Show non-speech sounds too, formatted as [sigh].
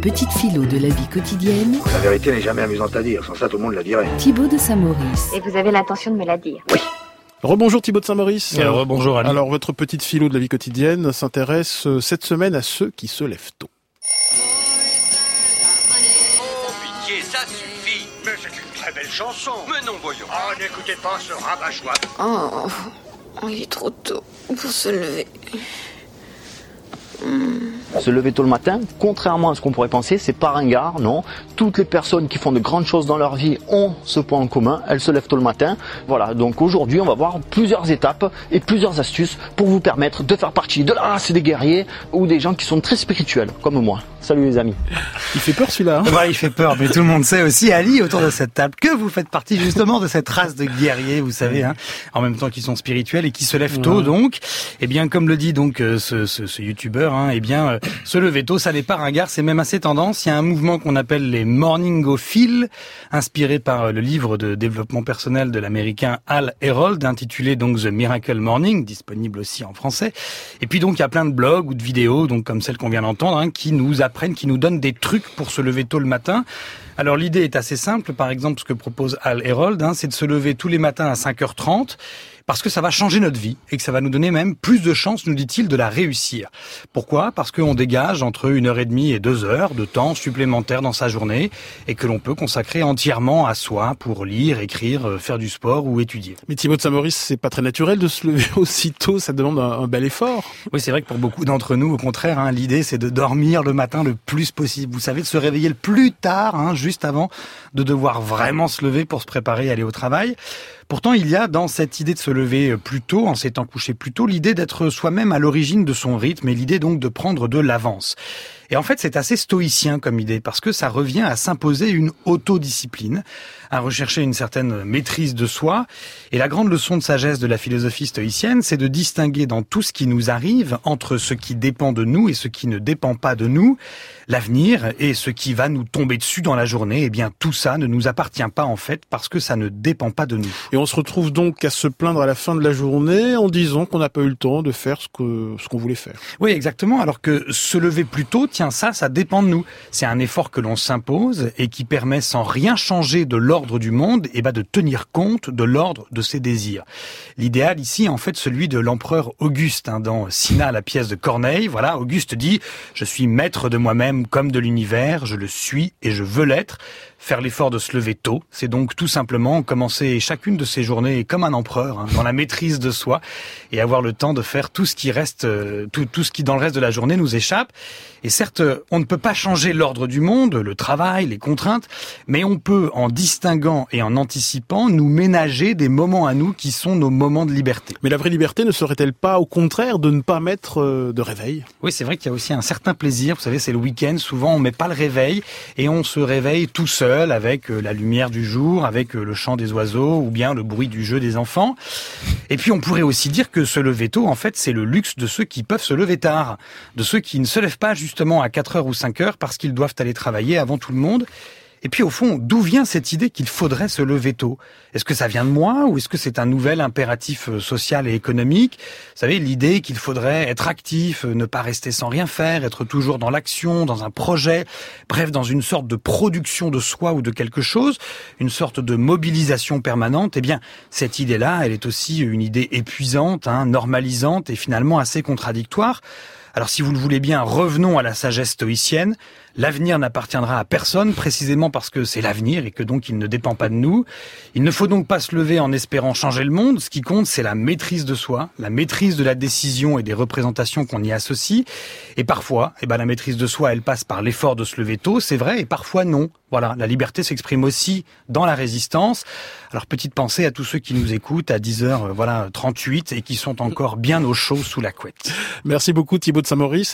petite philo de la vie quotidienne. La vérité n'est jamais amusante à dire, sans ça tout le monde la dirait. Thibaut de Saint-Maurice. Et vous avez l'intention de me la dire Rebonjour Thibaut de Saint-Maurice. Euh, rebonjour Ali. Alors votre petite philo de la vie quotidienne s'intéresse euh, cette semaine à ceux qui se lèvent tôt. Oh, pitié, ça suffit Mais c'est une très belle chanson. Mais non, voyons Oh, n'écoutez pas ce rabat-joie. Oh, oh, il est trop tôt pour se lever. Se lever tôt le matin, contrairement à ce qu'on pourrait penser, c'est pas ringard, non. Toutes les personnes qui font de grandes choses dans leur vie ont ce point en commun, elles se lèvent tôt le matin. Voilà, donc aujourd'hui on va voir plusieurs étapes et plusieurs astuces pour vous permettre de faire partie de la race des guerriers ou des gens qui sont très spirituels, comme moi. Salut les amis. Il fait peur celui-là. hein Ouais, il fait peur, mais tout le monde sait aussi, Ali, autour de cette table, que vous faites partie justement de cette race de guerriers, vous savez, hein, en même temps qu'ils sont spirituels et qui se lèvent tôt, donc. Eh bien, comme le dit donc euh, ce, ce, ce youtubeur, hein, eh bien, euh, se lever tôt, ça n'est pas ringard, c'est même assez tendance. Il y a un mouvement qu'on appelle les morningophiles, inspiré par le livre de développement personnel de l'américain Al Herold, intitulé donc The Miracle Morning, disponible aussi en français. Et puis donc, il y a plein de blogs ou de vidéos, donc comme celle qu'on vient d'entendre, hein, qui nous apprennent, qui nous donnent des trucs pour se lever tôt le matin. Alors l'idée est assez simple. Par exemple, ce que propose Al Herold, hein, c'est de se lever tous les matins à 5h30 parce que ça va changer notre vie et que ça va nous donner même plus de chances, nous dit-il, de la réussir. Pourquoi? Parce qu'on dégage entre une heure et demie et deux heures de temps supplémentaire dans sa journée et que l'on peut consacrer entièrement à soi pour lire, écrire, euh, faire du sport ou étudier. Mais Thibaut de Saint-Maurice, c'est pas très naturel de se lever [laughs] aussitôt, ça demande un, un bel effort. Oui, c'est vrai que pour beaucoup d'entre nous, au contraire, hein, l'idée c'est de dormir le matin le plus possible. Vous savez, de se réveiller le plus tard, hein, juste avant de devoir vraiment se lever pour se préparer à aller au travail. Pourtant, il y a dans cette idée de se lever plus tôt, en s'étant couché plus tôt, l'idée d'être soi-même à l'origine de son rythme et l'idée donc de prendre de l'avance. Et en fait, c'est assez stoïcien comme idée parce que ça revient à s'imposer une autodiscipline, à rechercher une certaine maîtrise de soi. Et la grande leçon de sagesse de la philosophie stoïcienne, c'est de distinguer dans tout ce qui nous arrive entre ce qui dépend de nous et ce qui ne dépend pas de nous, l'avenir et ce qui va nous tomber dessus dans la journée. Eh bien, tout ça ne nous appartient pas en fait parce que ça ne dépend pas de nous. Et on se retrouve donc à se plaindre à la fin de la journée en disant qu'on n'a pas eu le temps de faire ce que ce qu'on voulait faire. Oui, exactement. Alors que se lever plus tôt, tiens, ça, ça dépend de nous. C'est un effort que l'on s'impose et qui permet, sans rien changer de l'ordre du monde, eh ben, de tenir compte de l'ordre de ses désirs. L'idéal ici, en fait, celui de l'empereur Auguste, hein, dans Sina, la pièce de Corneille. Voilà, Auguste dit, je suis maître de moi-même comme de l'univers, je le suis et je veux l'être. Faire l'effort de se lever tôt, c'est donc tout simplement commencer chacune de ces journées comme un empereur, hein, dans la maîtrise de soi, et avoir le temps de faire tout ce qui reste, euh, tout ce qui dans le reste de la journée nous échappe. Et certes, on ne peut pas changer l'ordre du monde, le travail, les contraintes, mais on peut, en distinguant et en anticipant, nous ménager des moments à nous qui sont nos moments de liberté. Mais la vraie liberté ne serait-elle pas au contraire de ne pas mettre euh, de réveil? Oui, c'est vrai qu'il y a aussi un certain plaisir. Vous savez, c'est le week-end. Souvent, on met pas le réveil et on se réveille tout seul avec euh, la lumière du jour, avec euh, le chant des oiseaux ou bien le bruit du jeu des enfants. Et puis, on pourrait aussi dire que se lever tôt, en fait, c'est le luxe de ceux qui peuvent se lever tard, de ceux qui ne se lèvent pas justement à 4 heures ou 5 heures parce qu'ils doivent aller travailler avant tout le monde. Et puis au fond, d'où vient cette idée qu'il faudrait se lever tôt? Est-ce que ça vient de moi ou est-ce que c'est un nouvel impératif euh, social et économique? Vous savez, l'idée qu'il faudrait être actif, euh, ne pas rester sans rien faire, être toujours dans l'action, dans un projet, bref, dans une sorte de production de soi ou de quelque chose, une sorte de mobilisation permanente. Eh bien, cette idée-là, elle est aussi une idée épuisante, hein, normalisante et finalement assez contradictoire. Alors si vous le voulez bien, revenons à la sagesse stoïcienne. L'avenir n'appartiendra à personne précisément parce que c'est l'avenir et que donc il ne dépend pas de nous. Il ne faut donc pas se lever en espérant changer le monde. Ce qui compte, c'est la maîtrise de soi, la maîtrise de la décision et des représentations qu'on y associe. Et parfois, eh ben, la maîtrise de soi, elle passe par l'effort de se lever tôt, c'est vrai, et parfois non. Voilà, la liberté s'exprime aussi dans la résistance. Alors petite pensée à tous ceux qui nous écoutent à 10h, voilà, 38 et qui sont encore bien au chaud sous la couette. Merci beaucoup Thibaut de Saint-Maurice.